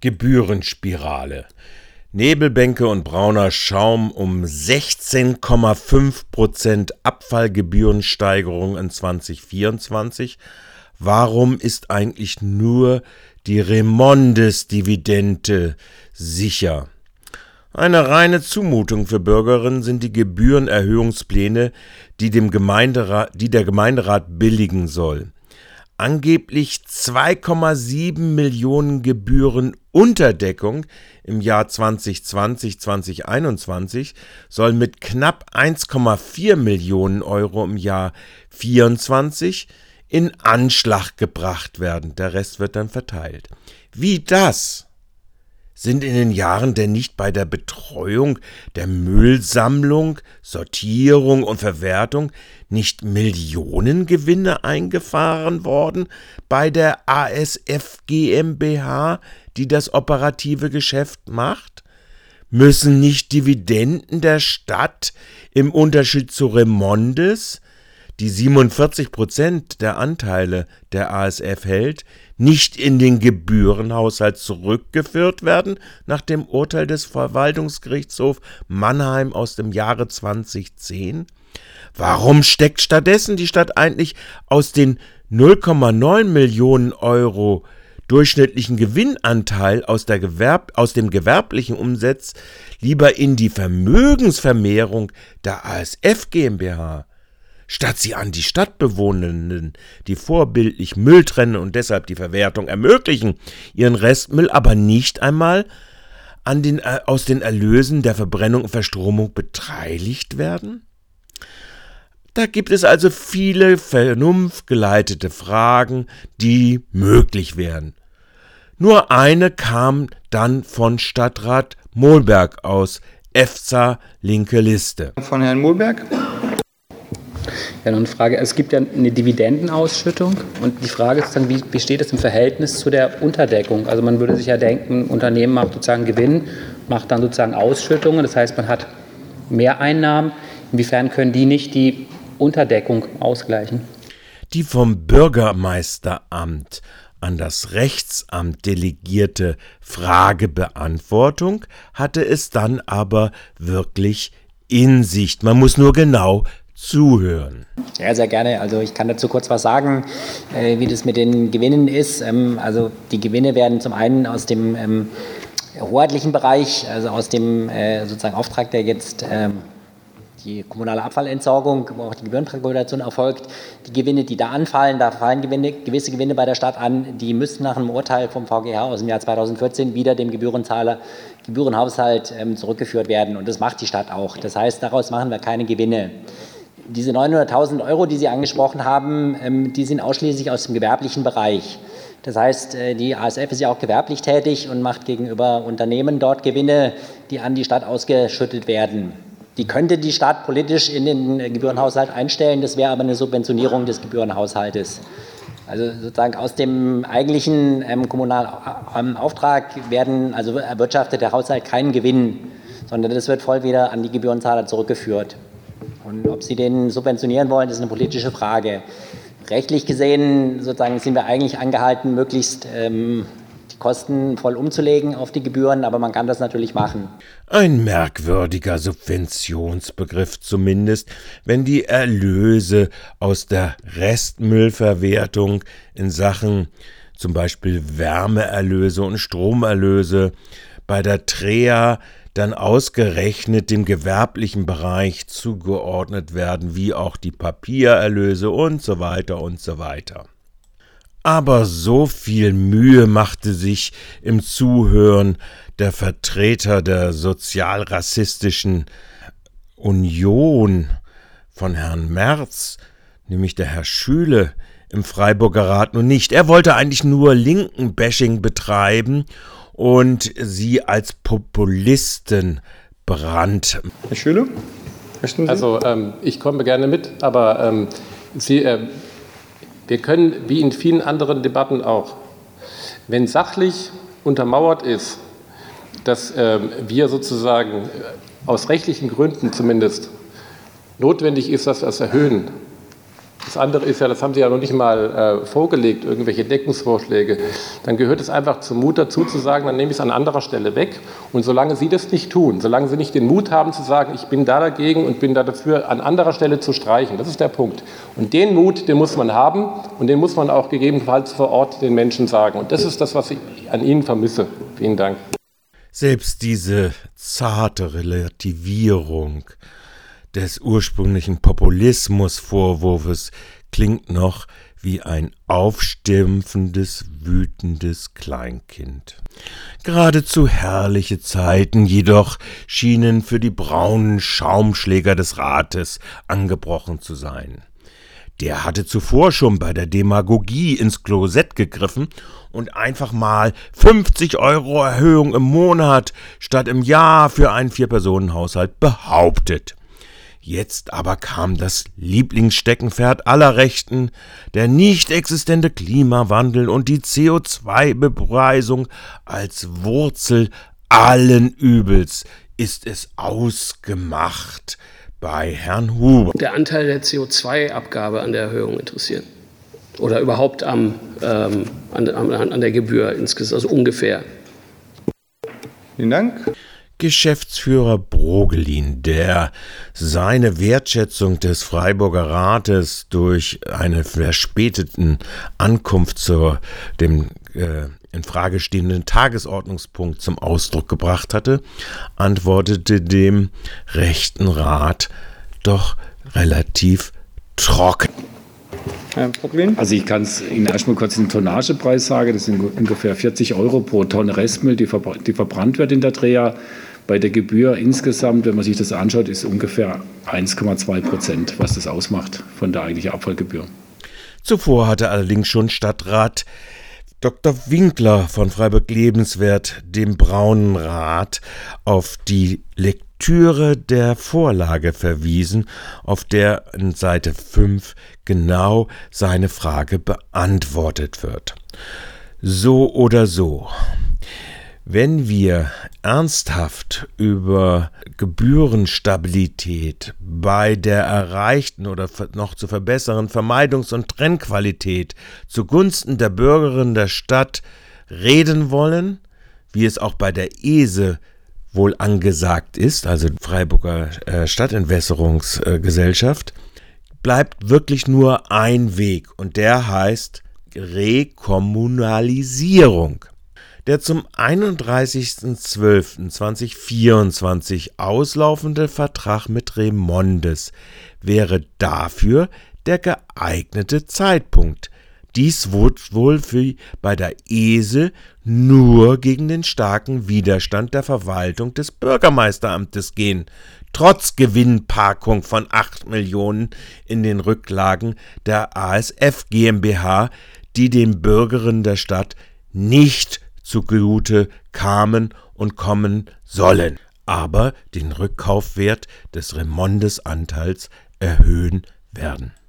Gebührenspirale. Nebelbänke und brauner Schaum um 16,5 Prozent Abfallgebührensteigerung in 2024. Warum ist eigentlich nur die Remondes-Dividende sicher? Eine reine Zumutung für Bürgerinnen sind die Gebührenerhöhungspläne, die, dem Gemeinderat, die der Gemeinderat billigen soll angeblich 2,7 Millionen Gebühren Unterdeckung im Jahr 2020, 2021 soll mit knapp 1,4 Millionen Euro im Jahr 24 in Anschlag gebracht werden. Der Rest wird dann verteilt. Wie das sind in den Jahren denn nicht bei der Betreuung der Müllsammlung, Sortierung und Verwertung nicht Millionengewinne eingefahren worden bei der ASF GmbH, die das operative Geschäft macht? Müssen nicht Dividenden der Stadt im Unterschied zu Remondes, die 47 Prozent der Anteile der ASF hält, nicht in den Gebührenhaushalt zurückgeführt werden, nach dem Urteil des Verwaltungsgerichtshofs Mannheim aus dem Jahre 2010? Warum steckt stattdessen die Stadt eigentlich aus den 0,9 Millionen Euro durchschnittlichen Gewinnanteil aus, Gewerb, aus dem gewerblichen Umsatz lieber in die Vermögensvermehrung der ASF GmbH? Statt sie an die Stadtbewohnenden, die vorbildlich Müll trennen und deshalb die Verwertung ermöglichen, ihren Restmüll aber nicht einmal an den, äh, aus den Erlösen der Verbrennung und Verstromung beteiligt werden? Da gibt es also viele vernunftgeleitete Fragen, die möglich wären. Nur eine kam dann von Stadtrat Mohlberg aus, EFSA linke Liste. Von Herrn Mohlberg. Ja, noch eine Frage. Es gibt ja eine Dividendenausschüttung und die Frage ist dann, wie, wie steht es im Verhältnis zu der Unterdeckung? Also man würde sich ja denken, ein Unternehmen macht sozusagen Gewinn, macht dann sozusagen Ausschüttungen, das heißt, man hat mehr Einnahmen. Inwiefern können die nicht die Unterdeckung ausgleichen? Die vom Bürgermeisteramt an das Rechtsamt delegierte Fragebeantwortung hatte es dann aber wirklich in Sicht. Man muss nur genau zuhören. Ja, sehr gerne. Also ich kann dazu kurz was sagen, äh, wie das mit den Gewinnen ist. Ähm, also die Gewinne werden zum einen aus dem ähm, hoheitlichen Bereich, also aus dem äh, sozusagen Auftrag, der jetzt ähm, die kommunale Abfallentsorgung, wo auch die Gebührenkalkulation erfolgt, die Gewinne, die da anfallen, da fallen Gewinne, gewisse Gewinne bei der Stadt an, die müssen nach einem Urteil vom VGH aus dem Jahr 2014 wieder dem Gebührenzahler, Gebührenhaushalt ähm, zurückgeführt werden. Und das macht die Stadt auch. Das heißt, daraus machen wir keine Gewinne diese 900.000 Euro, die Sie angesprochen haben, ähm, die sind ausschließlich aus dem gewerblichen Bereich. Das heißt, äh, die ASF ist ja auch gewerblich tätig und macht gegenüber Unternehmen dort Gewinne, die an die Stadt ausgeschüttet werden. Die könnte die Stadt politisch in den Gebührenhaushalt einstellen, das wäre aber eine Subventionierung des Gebührenhaushaltes. Also sozusagen aus dem eigentlichen ähm, kommunalen ähm, Auftrag werden, also erwirtschaftet der Haushalt keinen Gewinn, sondern das wird voll wieder an die Gebührenzahler zurückgeführt. Und ob Sie den subventionieren wollen, ist eine politische Frage. Rechtlich gesehen sozusagen sind wir eigentlich angehalten, möglichst ähm, die Kosten voll umzulegen auf die Gebühren, aber man kann das natürlich machen. Ein merkwürdiger Subventionsbegriff zumindest, wenn die Erlöse aus der Restmüllverwertung in Sachen zum Beispiel Wärmeerlöse und Stromerlöse bei der TREA dann ausgerechnet dem gewerblichen Bereich zugeordnet werden, wie auch die Papiererlöse und so weiter und so weiter. Aber so viel Mühe machte sich im Zuhören der Vertreter der sozialrassistischen Union von Herrn Merz, nämlich der Herr Schüle, im Freiburger Rat nun nicht. Er wollte eigentlich nur Linken-Bashing betreiben und sie als Populisten brannten. Herr Schüle? Also ähm, ich komme gerne mit, aber ähm, Sie, äh, wir können, wie in vielen anderen Debatten auch, wenn sachlich untermauert ist, dass äh, wir sozusagen aus rechtlichen Gründen zumindest notwendig ist, dass wir es erhöhen, das andere ist ja, das haben Sie ja noch nicht mal äh, vorgelegt, irgendwelche Deckungsvorschläge, dann gehört es einfach zum Mut dazu zu sagen, dann nehme ich es an anderer Stelle weg. Und solange Sie das nicht tun, solange Sie nicht den Mut haben zu sagen, ich bin da dagegen und bin da dafür, an anderer Stelle zu streichen, das ist der Punkt. Und den Mut, den muss man haben und den muss man auch gegebenenfalls vor Ort den Menschen sagen. Und das ist das, was ich an Ihnen vermisse. Vielen Dank. Selbst diese zarte Relativierung des ursprünglichen Populismusvorwurfs klingt noch wie ein aufstimpfendes, wütendes Kleinkind. Geradezu herrliche Zeiten jedoch schienen für die braunen Schaumschläger des Rates angebrochen zu sein. Der hatte zuvor schon bei der Demagogie ins Klosett gegriffen und einfach mal 50 Euro Erhöhung im Monat statt im Jahr für einen Vier-Personen-Haushalt behauptet. Jetzt aber kam das Lieblingssteckenpferd aller Rechten, der nicht existente Klimawandel und die CO2-Bepreisung als Wurzel allen Übels ist es ausgemacht bei Herrn Huber. Der Anteil der CO2-Abgabe an der Erhöhung interessiert. Oder überhaupt am, ähm, an, an, an der Gebühr insgesamt, also ungefähr. Vielen Dank. Geschäftsführer Brogelin, der seine Wertschätzung des Freiburger Rates durch einen verspäteten Ankunft zu dem äh, in Frage stehenden Tagesordnungspunkt zum Ausdruck gebracht hatte, antwortete dem rechten Rat doch relativ trocken. Also ich kann es Ihnen erstmal kurz den Tonnagepreis sagen. Das sind ungefähr 40 Euro pro Tonne Restmüll, die, verbr die verbrannt wird in der Dreher. Bei der Gebühr insgesamt, wenn man sich das anschaut, ist ungefähr 1,2 Prozent, was das ausmacht von der eigentlichen Abfallgebühr. Zuvor hatte allerdings schon Stadtrat Dr. Winkler von Freiburg Lebenswert dem Braunen Rat auf die Lektüre der Vorlage verwiesen, auf der in Seite 5 genau seine Frage beantwortet wird. So oder so. Wenn wir ernsthaft über Gebührenstabilität bei der erreichten oder noch zu verbesseren Vermeidungs- und Trennqualität zugunsten der Bürgerinnen der Stadt reden wollen, wie es auch bei der ESE wohl angesagt ist, also Freiburger äh, Stadtentwässerungsgesellschaft, bleibt wirklich nur ein Weg und der heißt Rekommunalisierung. Der zum 31.12.2024 auslaufende Vertrag mit Remondes wäre dafür der geeignete Zeitpunkt. Dies wird wohl wie bei der ESE nur gegen den starken Widerstand der Verwaltung des Bürgermeisteramtes gehen, trotz Gewinnparkung von 8 Millionen in den Rücklagen der ASF GmbH, die den Bürgerinnen der Stadt nicht zugute kamen und kommen sollen, aber den Rückkaufwert des Remondes-Anteils erhöhen werden